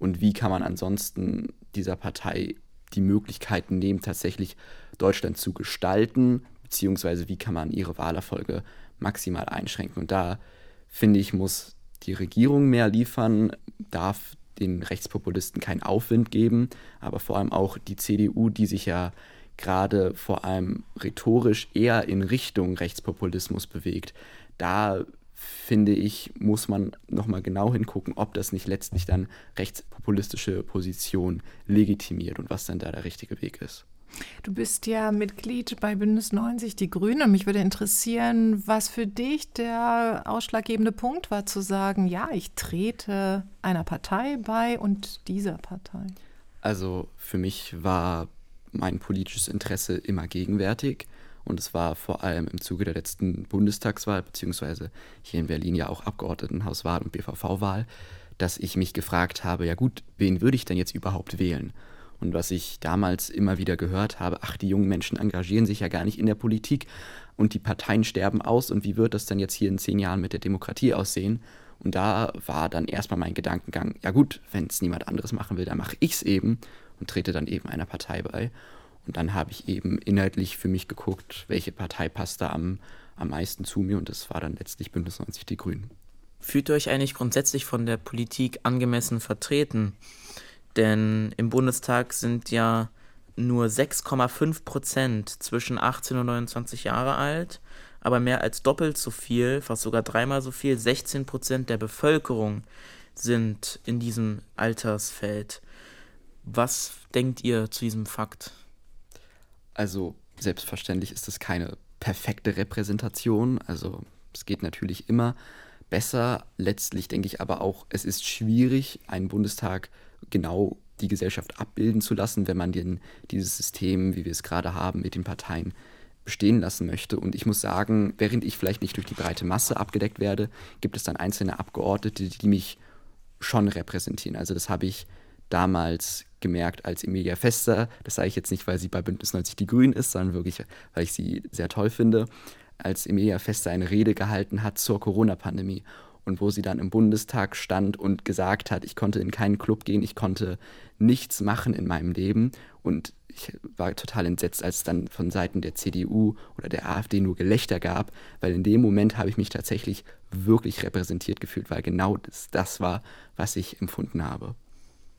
und wie kann man ansonsten dieser Partei die Möglichkeiten nehmen, tatsächlich Deutschland zu gestalten, beziehungsweise wie kann man ihre Wahlerfolge maximal einschränken. Und da finde ich, muss die Regierung mehr liefern, darf den Rechtspopulisten keinen Aufwind geben, aber vor allem auch die CDU, die sich ja gerade vor allem rhetorisch eher in Richtung Rechtspopulismus bewegt. Da finde ich, muss man nochmal genau hingucken, ob das nicht letztlich dann rechtspopulistische Position legitimiert und was dann da der richtige Weg ist. Du bist ja Mitglied bei Bündnis 90 Die Grünen. Mich würde interessieren, was für dich der ausschlaggebende Punkt war, zu sagen, ja, ich trete einer Partei bei und dieser Partei. Also für mich war mein politisches Interesse immer gegenwärtig. Und es war vor allem im Zuge der letzten Bundestagswahl, beziehungsweise hier in Berlin ja auch Abgeordnetenhauswahl und BVV-Wahl, dass ich mich gefragt habe, ja gut, wen würde ich denn jetzt überhaupt wählen? Und was ich damals immer wieder gehört habe, ach, die jungen Menschen engagieren sich ja gar nicht in der Politik und die Parteien sterben aus und wie wird das denn jetzt hier in zehn Jahren mit der Demokratie aussehen? Und da war dann erstmal mein Gedankengang, ja gut, wenn es niemand anderes machen will, dann mache ich es eben und trete dann eben einer Partei bei. Und dann habe ich eben inhaltlich für mich geguckt, welche Partei passt da am, am meisten zu mir und das war dann letztlich Bündnis 90 Die Grünen. Fühlt ihr euch eigentlich grundsätzlich von der Politik angemessen vertreten? Denn im Bundestag sind ja nur 6,5 Prozent zwischen 18 und 29 Jahre alt, aber mehr als doppelt so viel, fast sogar dreimal so viel, 16 Prozent der Bevölkerung sind in diesem Altersfeld. Was denkt ihr zu diesem Fakt? Also selbstverständlich ist es keine perfekte Repräsentation. Also es geht natürlich immer besser. Letztlich denke ich aber auch, es ist schwierig, einen Bundestag genau die Gesellschaft abbilden zu lassen, wenn man den, dieses System, wie wir es gerade haben, mit den Parteien bestehen lassen möchte. Und ich muss sagen, während ich vielleicht nicht durch die breite Masse abgedeckt werde, gibt es dann einzelne Abgeordnete, die mich schon repräsentieren. Also das habe ich damals gemerkt als Emilia Fester. Das sage ich jetzt nicht, weil sie bei Bündnis 90 Die Grünen ist, sondern wirklich, weil ich sie sehr toll finde. Als Emilia Fester eine Rede gehalten hat zur Corona-Pandemie und wo sie dann im Bundestag stand und gesagt hat, ich konnte in keinen Club gehen, ich konnte nichts machen in meinem Leben und ich war total entsetzt, als es dann von Seiten der CDU oder der AfD nur Gelächter gab, weil in dem Moment habe ich mich tatsächlich wirklich repräsentiert gefühlt, weil genau das, das war, was ich empfunden habe.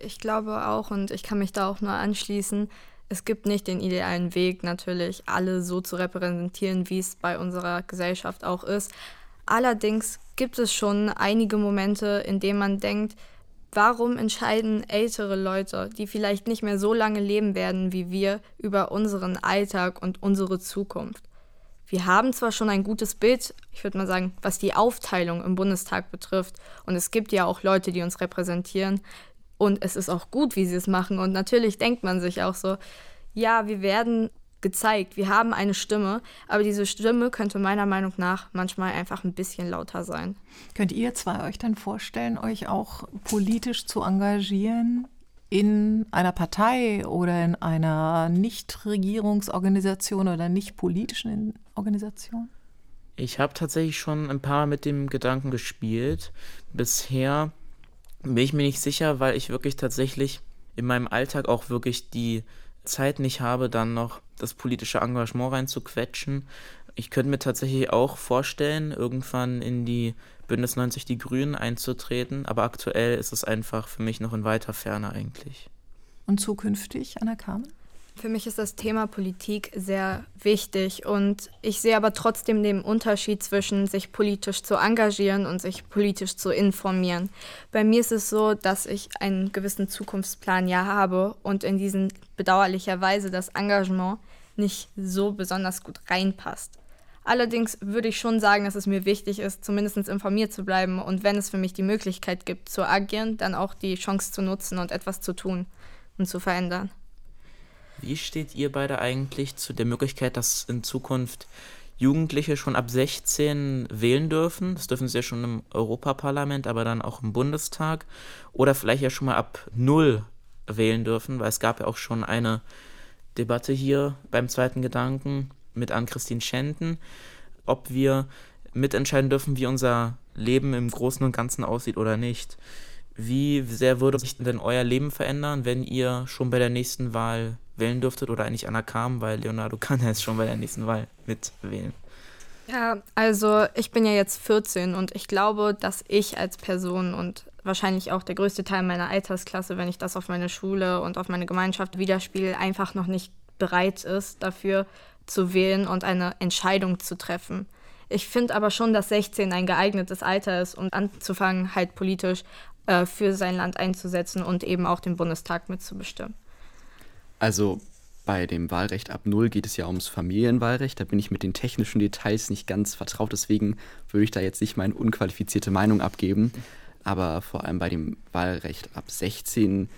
Ich glaube auch und ich kann mich da auch nur anschließen. Es gibt nicht den idealen Weg, natürlich alle so zu repräsentieren, wie es bei unserer Gesellschaft auch ist. Allerdings gibt es schon einige Momente, in denen man denkt, warum entscheiden ältere Leute, die vielleicht nicht mehr so lange leben werden wie wir, über unseren Alltag und unsere Zukunft? Wir haben zwar schon ein gutes Bild, ich würde mal sagen, was die Aufteilung im Bundestag betrifft, und es gibt ja auch Leute, die uns repräsentieren, und es ist auch gut, wie sie es machen. Und natürlich denkt man sich auch so, ja, wir werden gezeigt, wir haben eine Stimme, aber diese Stimme könnte meiner Meinung nach manchmal einfach ein bisschen lauter sein. Könnt ihr zwei euch dann vorstellen, euch auch politisch zu engagieren? in einer Partei oder in einer Nichtregierungsorganisation oder nicht politischen Organisation? Ich habe tatsächlich schon ein paar mit dem Gedanken gespielt. Bisher bin ich mir nicht sicher, weil ich wirklich tatsächlich in meinem Alltag auch wirklich die Zeit nicht habe, dann noch das politische Engagement reinzuquetschen. Ich könnte mir tatsächlich auch vorstellen, irgendwann in die Bündnis 90 Die Grünen einzutreten, aber aktuell ist es einfach für mich noch in weiter Ferne eigentlich. Und zukünftig, Anna Kamen? Für mich ist das Thema Politik sehr wichtig und ich sehe aber trotzdem den Unterschied zwischen sich politisch zu engagieren und sich politisch zu informieren. Bei mir ist es so, dass ich einen gewissen Zukunftsplan ja habe und in diesen bedauerlicherweise das Engagement nicht so besonders gut reinpasst. Allerdings würde ich schon sagen, dass es mir wichtig ist, zumindest informiert zu bleiben und wenn es für mich die Möglichkeit gibt, zu agieren, dann auch die Chance zu nutzen und etwas zu tun und zu verändern. Wie steht ihr beide eigentlich zu der Möglichkeit, dass in Zukunft Jugendliche schon ab 16 wählen dürfen? Das dürfen sie ja schon im Europaparlament, aber dann auch im Bundestag. Oder vielleicht ja schon mal ab 0 wählen dürfen, weil es gab ja auch schon eine Debatte hier beim zweiten Gedanken mit Ann-Christine Schenten, ob wir mitentscheiden dürfen, wie unser Leben im Großen und Ganzen aussieht oder nicht. Wie sehr würde sich denn euer Leben verändern, wenn ihr schon bei der nächsten Wahl wählen dürftet oder eigentlich Anna kam, weil Leonardo kann ja jetzt schon bei der nächsten Wahl mitwählen. Ja, also ich bin ja jetzt 14 und ich glaube, dass ich als Person und wahrscheinlich auch der größte Teil meiner Altersklasse, wenn ich das auf meine Schule und auf meine Gemeinschaft widerspiele, einfach noch nicht bereit ist, dafür zu wählen und eine Entscheidung zu treffen. Ich finde aber schon, dass 16 ein geeignetes Alter ist, um anzufangen, halt politisch äh, für sein Land einzusetzen und eben auch den Bundestag mitzubestimmen. Also bei dem Wahlrecht ab Null geht es ja ums Familienwahlrecht. Da bin ich mit den technischen Details nicht ganz vertraut. Deswegen würde ich da jetzt nicht meine unqualifizierte Meinung abgeben. Aber vor allem bei dem Wahlrecht ab 16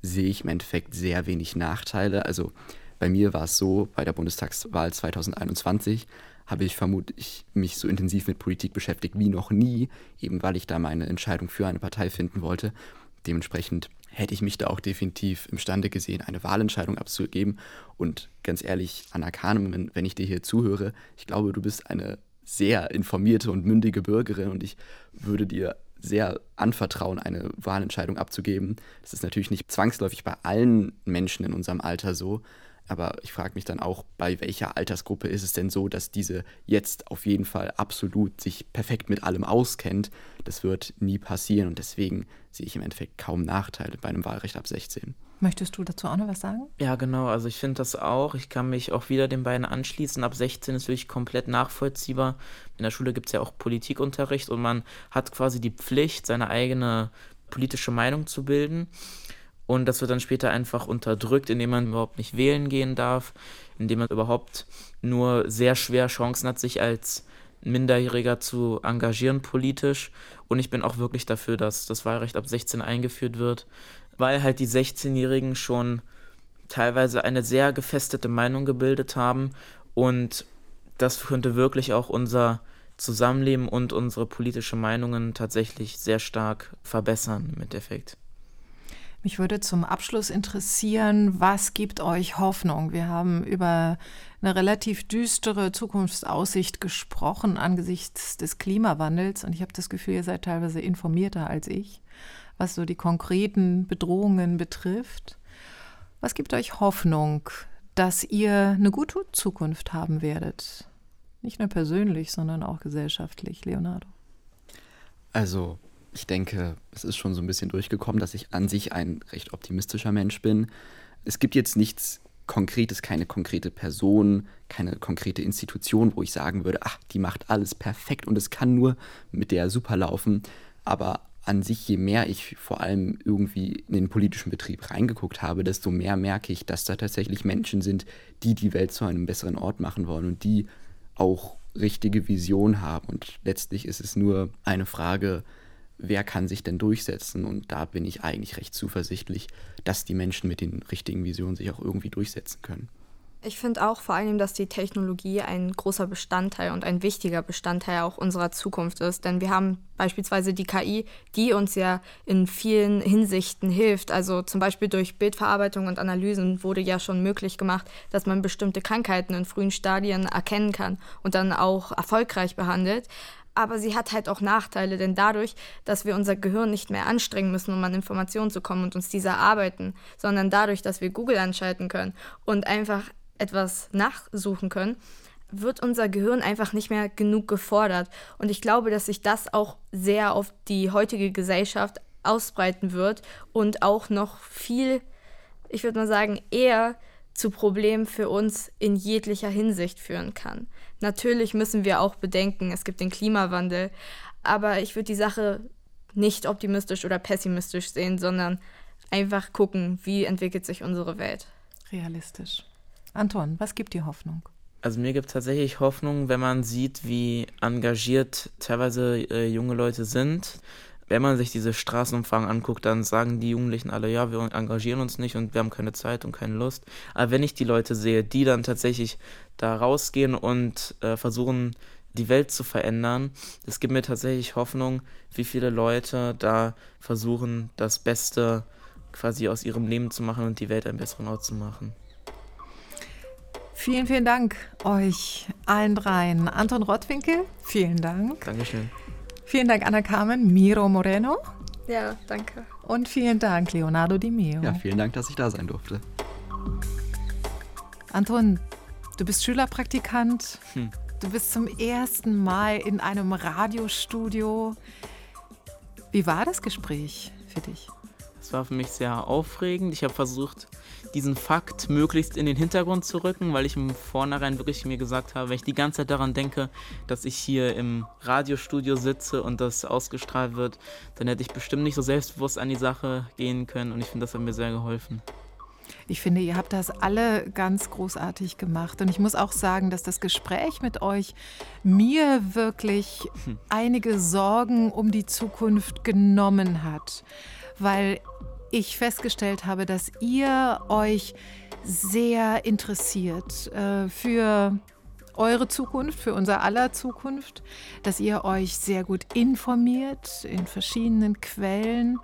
sehe ich im Endeffekt sehr wenig Nachteile. Also bei mir war es so, bei der Bundestagswahl 2021 habe ich vermutlich mich so intensiv mit Politik beschäftigt wie noch nie, eben weil ich da meine Entscheidung für eine Partei finden wollte. Dementsprechend hätte ich mich da auch definitiv imstande gesehen, eine Wahlentscheidung abzugeben. Und ganz ehrlich, Anna Kahnemann, wenn ich dir hier zuhöre, ich glaube, du bist eine sehr informierte und mündige Bürgerin und ich würde dir sehr anvertrauen, eine Wahlentscheidung abzugeben. Das ist natürlich nicht zwangsläufig bei allen Menschen in unserem Alter so, aber ich frage mich dann auch, bei welcher Altersgruppe ist es denn so, dass diese jetzt auf jeden Fall absolut sich perfekt mit allem auskennt. Das wird nie passieren und deswegen sehe ich im Endeffekt kaum Nachteile bei einem Wahlrecht ab 16. Möchtest du dazu auch noch was sagen? Ja, genau. Also ich finde das auch. Ich kann mich auch wieder den beiden anschließen. Ab 16 ist wirklich komplett nachvollziehbar. In der Schule gibt es ja auch Politikunterricht und man hat quasi die Pflicht, seine eigene politische Meinung zu bilden. Und das wird dann später einfach unterdrückt, indem man überhaupt nicht wählen gehen darf, indem man überhaupt nur sehr schwer Chancen hat, sich als Minderjähriger zu engagieren politisch. Und ich bin auch wirklich dafür, dass das Wahlrecht ab 16 eingeführt wird, weil halt die 16-Jährigen schon teilweise eine sehr gefestete Meinung gebildet haben. Und das könnte wirklich auch unser Zusammenleben und unsere politische Meinungen tatsächlich sehr stark verbessern im Endeffekt. Mich würde zum Abschluss interessieren, was gibt euch Hoffnung? Wir haben über eine relativ düstere Zukunftsaussicht gesprochen angesichts des Klimawandels und ich habe das Gefühl, ihr seid teilweise informierter als ich, was so die konkreten Bedrohungen betrifft. Was gibt euch Hoffnung, dass ihr eine gute Zukunft haben werdet? Nicht nur persönlich, sondern auch gesellschaftlich, Leonardo. Also ich denke, es ist schon so ein bisschen durchgekommen, dass ich an sich ein recht optimistischer Mensch bin. Es gibt jetzt nichts Konkretes, keine konkrete Person, keine konkrete Institution, wo ich sagen würde, ach, die macht alles perfekt und es kann nur mit der super laufen. Aber an sich, je mehr ich vor allem irgendwie in den politischen Betrieb reingeguckt habe, desto mehr merke ich, dass da tatsächlich Menschen sind, die die Welt zu einem besseren Ort machen wollen und die auch richtige Vision haben. Und letztlich ist es nur eine Frage, wer kann sich denn durchsetzen? Und da bin ich eigentlich recht zuversichtlich, dass die Menschen mit den richtigen Visionen sich auch irgendwie durchsetzen können. Ich finde auch vor allem, dass die Technologie ein großer Bestandteil und ein wichtiger Bestandteil auch unserer Zukunft ist. Denn wir haben beispielsweise die KI, die uns ja in vielen Hinsichten hilft. Also zum Beispiel durch Bildverarbeitung und Analysen wurde ja schon möglich gemacht, dass man bestimmte Krankheiten in frühen Stadien erkennen kann und dann auch erfolgreich behandelt aber sie hat halt auch Nachteile, denn dadurch, dass wir unser Gehirn nicht mehr anstrengen müssen, um an Informationen zu kommen und uns diese erarbeiten, sondern dadurch, dass wir Google anschalten können und einfach etwas nachsuchen können, wird unser Gehirn einfach nicht mehr genug gefordert. Und ich glaube, dass sich das auch sehr auf die heutige Gesellschaft ausbreiten wird und auch noch viel, ich würde mal sagen, eher zu Problemen für uns in jeglicher Hinsicht führen kann. Natürlich müssen wir auch bedenken, es gibt den Klimawandel, aber ich würde die Sache nicht optimistisch oder pessimistisch sehen, sondern einfach gucken, wie entwickelt sich unsere Welt. Realistisch. Anton, was gibt dir Hoffnung? Also mir gibt tatsächlich Hoffnung, wenn man sieht, wie engagiert teilweise äh, junge Leute sind. Wenn man sich diese Straßenumfragen anguckt, dann sagen die Jugendlichen alle, ja, wir engagieren uns nicht und wir haben keine Zeit und keine Lust. Aber wenn ich die Leute sehe, die dann tatsächlich da rausgehen und äh, versuchen, die Welt zu verändern, es gibt mir tatsächlich Hoffnung, wie viele Leute da versuchen, das Beste quasi aus ihrem Leben zu machen und die Welt einen besseren Ort zu machen. Vielen, vielen Dank euch allen dreien. Anton Rottwinkel, vielen Dank. Dankeschön. Vielen Dank, Anna Carmen, Miro Moreno. Ja, danke. Und vielen Dank, Leonardo Di Meo. Ja, vielen Dank, dass ich da sein durfte. Anton, du bist Schülerpraktikant. Hm. Du bist zum ersten Mal in einem Radiostudio. Wie war das Gespräch für dich? Es war für mich sehr aufregend. Ich habe versucht, diesen Fakt möglichst in den Hintergrund zu rücken, weil ich im Vornherein wirklich mir gesagt habe, wenn ich die ganze Zeit daran denke, dass ich hier im Radiostudio sitze und das ausgestrahlt wird, dann hätte ich bestimmt nicht so selbstbewusst an die Sache gehen können und ich finde, das hat mir sehr geholfen. Ich finde, ihr habt das alle ganz großartig gemacht. Und ich muss auch sagen, dass das Gespräch mit euch mir wirklich hm. einige Sorgen um die Zukunft genommen hat. Weil ich festgestellt habe, dass ihr euch sehr interessiert äh, für eure Zukunft, für unser aller Zukunft, dass ihr euch sehr gut informiert in verschiedenen Quellen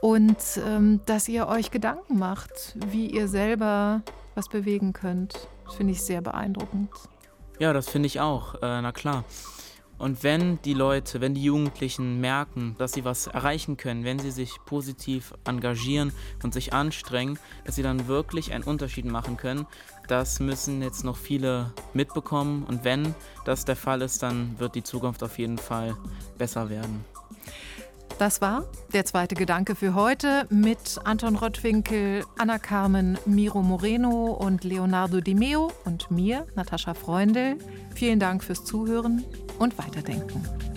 und ähm, dass ihr euch Gedanken macht, wie ihr selber was bewegen könnt. Das finde ich sehr beeindruckend. Ja, das finde ich auch, äh, na klar. Und wenn die Leute, wenn die Jugendlichen merken, dass sie was erreichen können, wenn sie sich positiv engagieren und sich anstrengen, dass sie dann wirklich einen Unterschied machen können, das müssen jetzt noch viele mitbekommen. Und wenn das der Fall ist, dann wird die Zukunft auf jeden Fall besser werden. Das war der zweite Gedanke für heute mit Anton Rottwinkel, Anna Carmen, Miro Moreno und Leonardo Di Meo und mir, Natascha Freundel. Vielen Dank fürs Zuhören und Weiterdenken.